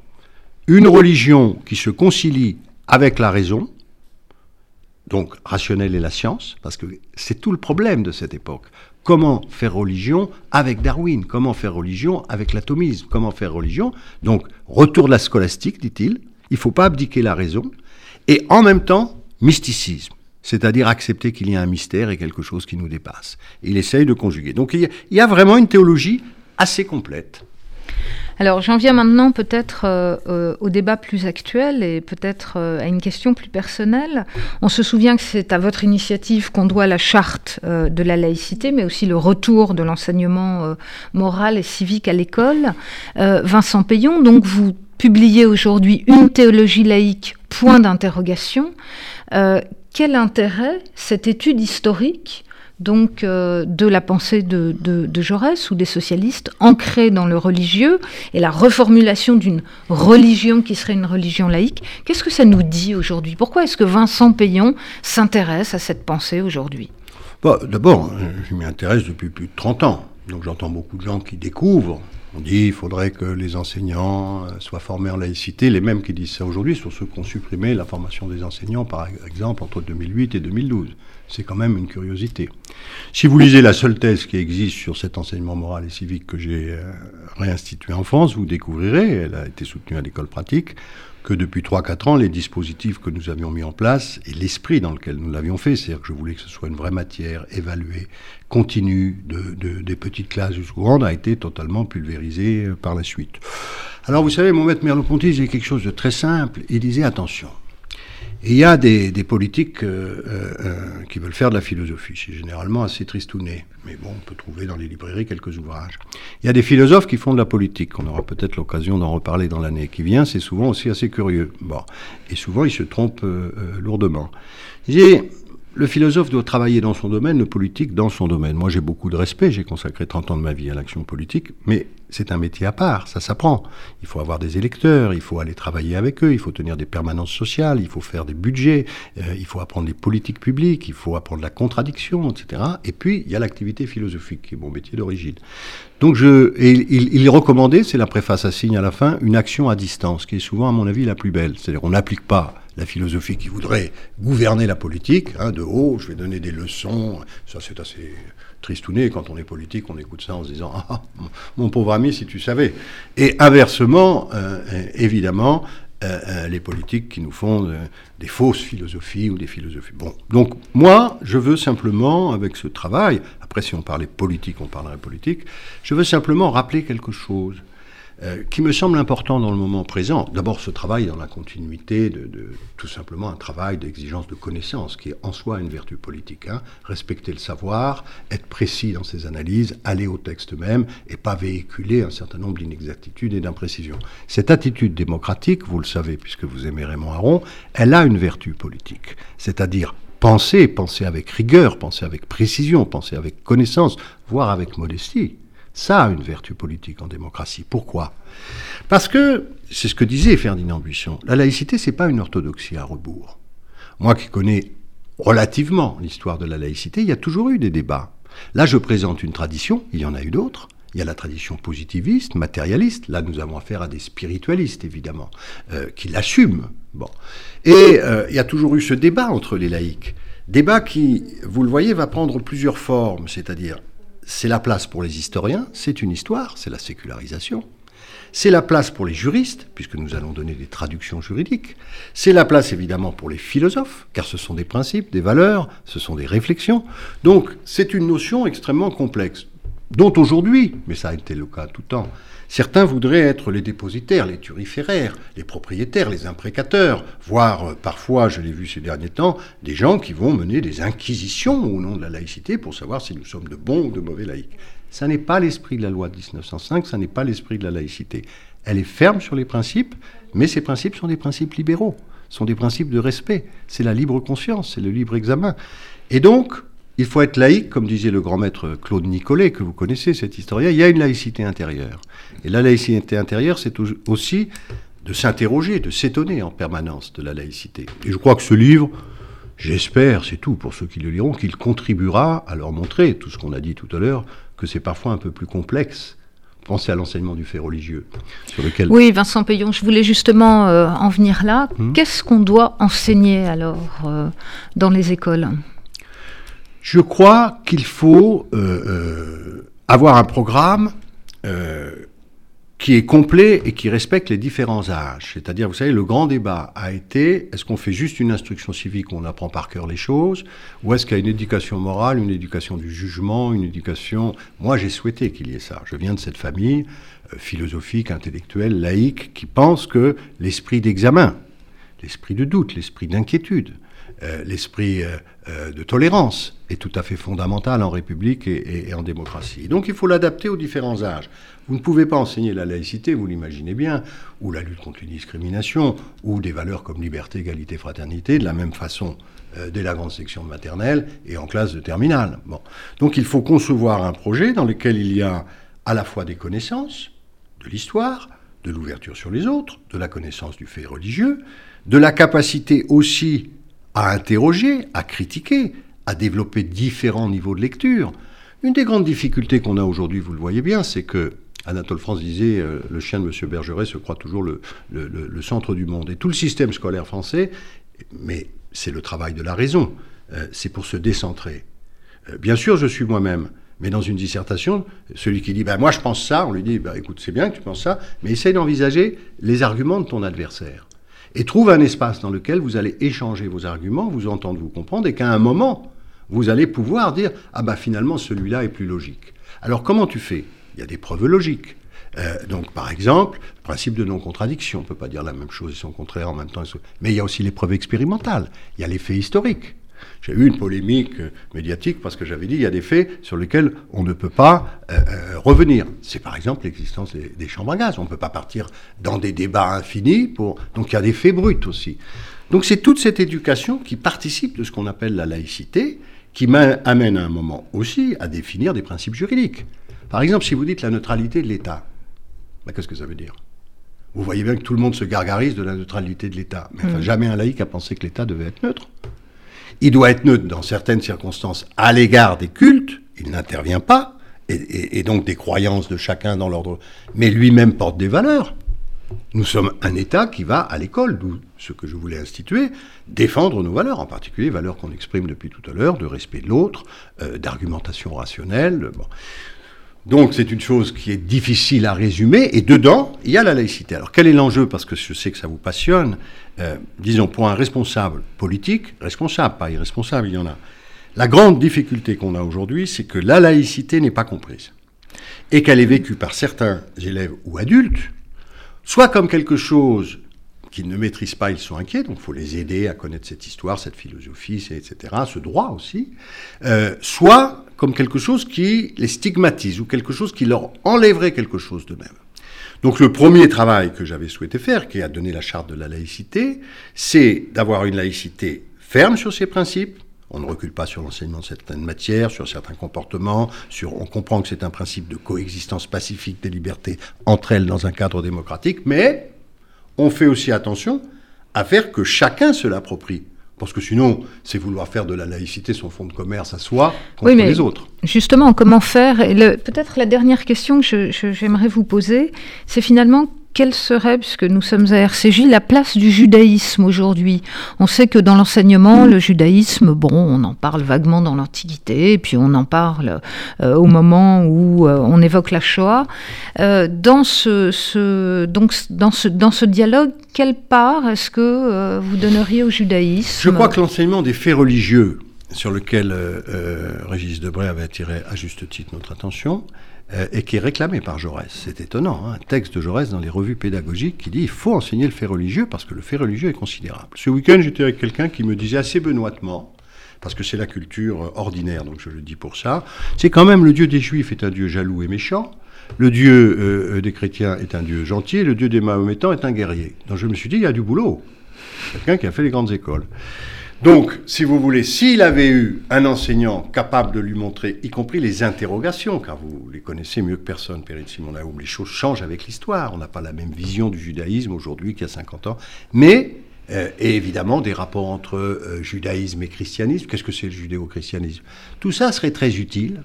une religion qui se concilie avec la raison, donc rationnel et la science, parce que c'est tout le problème de cette époque. comment faire religion avec Darwin, comment faire religion avec l'atomisme, comment faire religion? Donc, retour de la scolastique, dit-il, il ne faut pas abdiquer la raison, et en même temps, mysticisme, c'est-à-dire accepter qu'il y a un mystère et quelque chose qui nous dépasse. Il essaye de conjuguer. Donc, il y a, vraiment une théologie assez complète. Alors j'en viens maintenant peut-être euh, euh, au débat plus actuel et peut-être euh, à une question plus personnelle. On se souvient que c'est à votre initiative qu'on doit la charte de la laïcité, mais aussi le retour de l'enseignement moral et civique à l'école. Vincent Payon, donc vous publiez aujourd'hui une théologie laïque, point d'interrogation. quel intérêt cette étude historique donc euh, de la pensée de, Jaurès ou des socialistes ancrée dans le religieux et la reformulation d'une religion qui serait une religion laïque. Qu'est-ce que ça nous dit aujourd'hui? Pourquoi est-ce que Vincent Payon s'intéresse à cette pensée aujourd'hui? Bah, D'abord, je m'y intéresse depuis plus de 30 ans. Donc j'entends beaucoup de gens qui découvrent. On dit qu'il faudrait que les enseignants euh, soient formés en laïcité. Les mêmes qui disent ça aujourd'hui sont ceux qui ont supprimé la formation des enseignants, par exemple, entre 2008 et 2012. C'est quand même une curiosité. Si vous lisez la seule thèse qui existe sur cet enseignement moral et civique que j'ai euh, réinstitué en France, vous découvrirez, elle a été soutenue à l'école pratique, que depuis 3-4 ans, les dispositifs que nous avions mis en place et l'esprit dans lequel nous l'avions fait, c'est-à-dire que je voulais que ce soit une vraie matière évaluée, continue, de, des petites classes jusqu'aux grandes, a été totalement pulvérisé euh, par la suite. Alors vous savez, mon maître Merleau-Ponty disait quelque chose de très simple. Il disait attention, il y a des, politiques euh, euh, euh, qui veulent faire de la philosophie. C'est généralement assez tristouné. Mais bon, on peut trouver dans les librairies quelques ouvrages. Il y a des philosophes qui font de la politique. On aura peut-être l'occasion d'en reparler dans l'année qui vient. C'est souvent aussi assez curieux. Bon. Et souvent, ils se trompent lourdement. Le philosophe doit travailler dans son domaine, le politique dans son domaine. Moi, j'ai beaucoup de respect, j'ai consacré 30 ans de ma vie à l'action politique, mais c'est un métier à part, ça s'apprend. Il faut avoir des électeurs, il faut aller travailler avec eux, il faut tenir des permanences sociales, il faut faire des budgets, euh, il faut apprendre les politiques publiques, il faut apprendre la contradiction, etc. Et puis, il y a l'activité philosophique, qui est mon métier d'origine. Donc, je, il, il recommandait, c'est la préface à signe à la fin, une action à distance, qui est souvent, à mon avis, la plus belle. C'est-à-dire, on n'applique pas la philosophie qui voudrait gouverner la politique, hein, de haut, je vais donner des leçons, ça c'est assez tristouné, quand on est politique, on écoute ça en se disant Ah, mon pauvre ami, si tu savais. Et inversement, euh, évidemment, euh, euh, les politiques qui nous font des fausses philosophies ou des philosophies. Bon, donc moi, je veux simplement, avec ce travail, après si on parlait politique, on parlerait politique, je veux simplement rappeler quelque chose. Euh, qui me semble important dans le moment présent. D'abord, ce travail dans la continuité de, tout simplement un travail d'exigence de connaissance, qui est en soi une vertu politique. Hein. Respecter le savoir, être précis dans ses analyses, aller au texte même, et pas véhiculer un certain nombre d'inexactitudes et d'imprécisions. Cette attitude démocratique, vous le savez puisque vous aimez Raymond Aron, elle a une vertu politique, c'est-à-dire penser, penser avec rigueur, penser avec précision, penser avec connaissance, voire avec modestie. Ça a une vertu politique en démocratie. Pourquoi? Parce que, c'est ce que disait Ferdinand Buisson, la laïcité, c'est pas une orthodoxie à rebours. Moi qui connais relativement l'histoire de la laïcité, il y a toujours eu des débats. Là, je présente une tradition, il y en a eu d'autres. Il y a la tradition positiviste, matérialiste. Là, nous avons affaire à des spiritualistes, évidemment, euh, qui l'assument. Bon. Et euh, il y a toujours eu ce débat entre les laïcs. Débat qui, vous le voyez, va prendre plusieurs formes, c'est-à-dire c'est la place pour les historiens, c'est une histoire, c'est la sécularisation. C'est la place pour les juristes, puisque nous allons donner des traductions juridiques. C'est la place évidemment pour les philosophes, car ce sont des principes, des valeurs, ce sont des réflexions. Donc c'est une notion extrêmement complexe, dont aujourd'hui, mais ça a été le cas tout le temps, Certains voudraient être les dépositaires, les turiféraires, les propriétaires, les imprécateurs, voire euh, parfois, je l'ai vu ces derniers temps, des gens qui vont mener des inquisitions au nom de la laïcité pour savoir si nous sommes de bons ou de mauvais laïcs. Ça n'est pas l'esprit de la loi de 1905, ça n'est pas l'esprit de la laïcité. Elle est ferme sur les principes, mais ces principes sont des principes libéraux, sont des principes de respect. C'est la libre conscience, c'est le libre examen. Et donc, il faut être laïque, comme disait le grand maître Claude Nicolet, que vous connaissez, cet historien. Il y a une laïcité intérieure. Et la laïcité intérieure, c'est aussi de s'interroger, de s'étonner en permanence de la laïcité. Et je crois que ce livre, j'espère, c'est tout pour ceux qui le liront, qu'il contribuera à leur montrer, tout ce qu'on a dit tout à l'heure, que c'est parfois un peu plus complexe. Pensez à l'enseignement du fait religieux. Sur lequel... Oui, Vincent Payon, je voulais justement euh, en venir là. Hmm. Qu'est-ce qu'on doit enseigner alors euh, dans les écoles? Je crois qu'il faut euh, euh, avoir un programme euh, qui est complet et qui respecte les différents âges. C'est-à-dire, vous savez, le grand débat a été, est-ce qu'on fait juste une instruction civique où on apprend par cœur les choses, ou est-ce qu'il y a une éducation morale, une éducation du jugement, une éducation... Moi, j'ai souhaité qu'il y ait ça. Je viens de cette famille philosophique, intellectuelle, laïque, qui pense que l'esprit d'examen, l'esprit de doute, l'esprit d'inquiétude, euh, l'esprit euh, euh, de tolérance est tout à fait fondamental en République et, en démocratie. Donc il faut l'adapter aux différents âges. Vous ne pouvez pas enseigner la laïcité, vous l'imaginez bien, ou la lutte contre les discriminations, ou des valeurs comme liberté, égalité, fraternité, de la même façon dès la grande section de maternelle et en classe de terminale. Bon. Donc il faut concevoir un projet dans lequel il y a à la fois des connaissances, de l'histoire, de l'ouverture sur les autres, de la connaissance du fait religieux, de la capacité aussi à interroger, à critiquer, à développer différents niveaux de lecture. Une des grandes difficultés qu'on a aujourd'hui, vous le voyez bien, c'est que Anatole France disait euh, le chien de M. Bergeret se croit toujours le, centre du monde. Et tout le système scolaire français, mais c'est le travail de la raison, euh, c'est pour se décentrer. Euh, bien sûr, je suis moi-même, mais dans une dissertation, celui qui dit ben, Moi je pense ça, on lui dit ben, Écoute, c'est bien que tu penses ça, mais essaye d'envisager les arguments de ton adversaire et trouve un espace dans lequel vous allez échanger vos arguments, vous entendre, vous comprendre, et qu'à un moment, vous allez pouvoir dire ah bah finalement celui-là est plus logique. Alors comment tu fais? Il y a des preuves logiques. Euh, donc par exemple, le principe de non-contradiction, on ne peut pas dire la même chose et son contraire en même temps. Mais il y a aussi les preuves expérimentales, il y a les faits historiques. J'ai eu une polémique euh, médiatique parce que j'avais dit il y a des faits sur lesquels on ne peut pas euh, euh, revenir. C'est par exemple l'existence des, chambres à gaz. On ne peut pas partir dans des débats infinis pour. Donc il y a des faits bruts aussi. Donc c'est toute cette éducation qui participe de ce qu'on appelle la laïcité, qui amène à un moment aussi à définir des principes juridiques. Par exemple, si vous dites la neutralité de l'État, ben, qu'est-ce que ça veut dire? Vous voyez bien que tout le monde se gargarise de la neutralité de l'État. Mais enfin, mmh. jamais un laïc a pensé que l'État devait être neutre. Il doit être neutre dans certaines circonstances à l'égard des cultes, il n'intervient pas, et, donc des croyances de chacun dans l'ordre, mais lui-même porte des valeurs. Nous sommes un État qui va à l'école, d'où ce que je voulais instituer, défendre nos valeurs, en particulier valeurs qu'on exprime depuis tout à l'heure, de respect de l'autre, euh, d'argumentation rationnelle. Donc c'est une chose qui est difficile à résumer, et dedans, il y a la laïcité. Alors quel est l'enjeu? Parce que je sais que ça vous passionne. Euh, disons, pour un responsable politique, responsable, pas irresponsable, il y en a. La grande difficulté qu'on a aujourd'hui, c'est que la laïcité n'est pas comprise. Et qu'elle est vécue par certains élèves ou adultes, soit comme quelque chose qu'ils ne maîtrisent pas, ils sont inquiets, donc il faut les aider à connaître cette histoire, cette philosophie, etc., ce droit aussi, euh, soit comme quelque chose qui les stigmatise ou quelque chose qui leur enlèverait quelque chose de même. Donc le premier travail que j'avais souhaité faire, qui a donné la charte de la laïcité, c'est d'avoir une laïcité ferme sur ses principes. On ne recule pas sur l'enseignement de certaines matières, sur certains comportements, on comprend que c'est un principe de coexistence pacifique des libertés entre elles dans un cadre démocratique, mais on fait aussi attention à faire que chacun se l'approprie. Parce que sinon, c'est vouloir faire de la laïcité son fonds de commerce à soi contre les autres. Justement, comment faire? Peut-être la dernière question que j'aimerais vous poser, c'est finalement quelle serait, puisque nous sommes à RCJ, la place du judaïsme aujourd'hui? On sait que dans l'enseignement, le judaïsme, bon, on en parle vaguement dans l'Antiquité, puis on en parle euh, au moment où euh, on évoque la Shoah. Euh, dans, ce, donc, dans, ce, dans ce dialogue, quelle part est-ce que vous donneriez au judaïsme? Je crois que l'enseignement des faits religieux, sur lequel Régis Debray avait attiré à juste titre notre attention, et qui est réclamé par Jaurès. C'est étonnant, hein, un texte de Jaurès dans les revues pédagogiques qui dit il faut enseigner le fait religieux parce que le fait religieux est considérable. Ce week-end, j'étais avec quelqu'un qui me disait assez benoîtement, parce que c'est la culture euh, ordinaire, donc je le dis pour ça, c'est quand même le Dieu des Juifs est un Dieu jaloux et méchant, le Dieu euh, des chrétiens est un Dieu gentil, le Dieu des Mahométans est un guerrier. Donc je me suis dit, il y a du boulot. Quelqu'un qui a fait les grandes écoles. Donc, si vous voulez, s'il avait eu un enseignant capable de lui montrer, y compris les interrogations, car vous les connaissez mieux que personne, Périne Simon Naoum, les choses changent avec l'histoire. On n'a pas la même vision du judaïsme aujourd'hui qu'il y a 50 ans. Mais, euh, et évidemment, des rapports entre euh, judaïsme et christianisme. Qu'est-ce que c'est le judéo-christianisme? Tout ça serait très utile,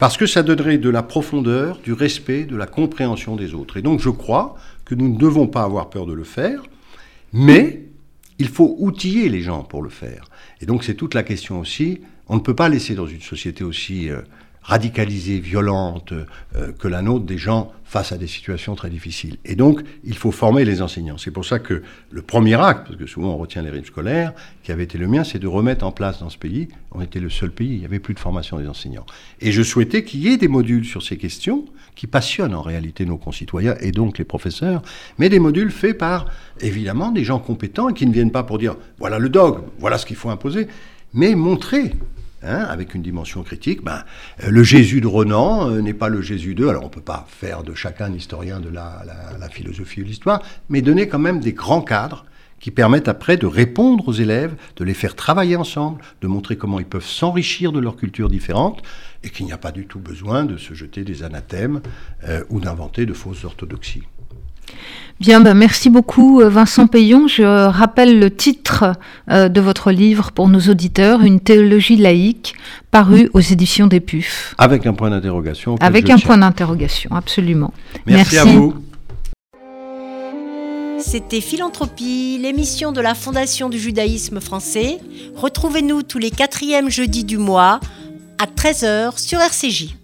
parce que ça donnerait de la profondeur, du respect, de la compréhension des autres. Et donc, je crois que nous ne devons pas avoir peur de le faire, mais il faut outiller les gens pour le faire. Et donc c'est toute la question aussi. On ne peut pas laisser dans une société aussi euh, radicalisée, violente euh, que la nôtre des gens face à des situations très difficiles. Et donc, il faut former les enseignants. C'est pour ça que le premier acte, parce que souvent on retient les rythmes scolaires, qui avait été le mien, c'est de remettre en place dans ce pays, on était le seul pays, il n'y avait plus de formation des enseignants. Et je souhaitais qu'il y ait des modules sur ces questions qui passionnent en réalité nos concitoyens et donc les professeurs, mais des modules faits par, évidemment, des gens compétents et qui ne viennent pas pour dire, voilà le dogme, voilà ce qu'il faut imposer, mais montrer Hein, avec une dimension critique, ben, euh, le Jésus de Renan euh, n'est pas le Jésus d'eux. Alors on ne peut pas faire de chacun historien de la, la philosophie ou l'histoire, mais donner quand même des grands cadres qui permettent après de répondre aux élèves, de les faire travailler ensemble, de montrer comment ils peuvent s'enrichir de leurs cultures différentes, et qu'il n'y a pas du tout besoin de se jeter des anathèmes euh, ou d'inventer de fausses orthodoxies. Bien, ben merci beaucoup euh, Vincent Payon. Je rappelle le titre euh, de votre livre pour nos auditeurs, Une théologie laïque, paru aux éditions des PUF. Avec un point d'interrogation. Avec un point d'interrogation, absolument. Merci, merci, à vous. C'était Philanthropie, l'émission de la Fondation du judaïsme français. Retrouvez-nous tous les quatrièmes jeudis du mois à 13h sur RCJ.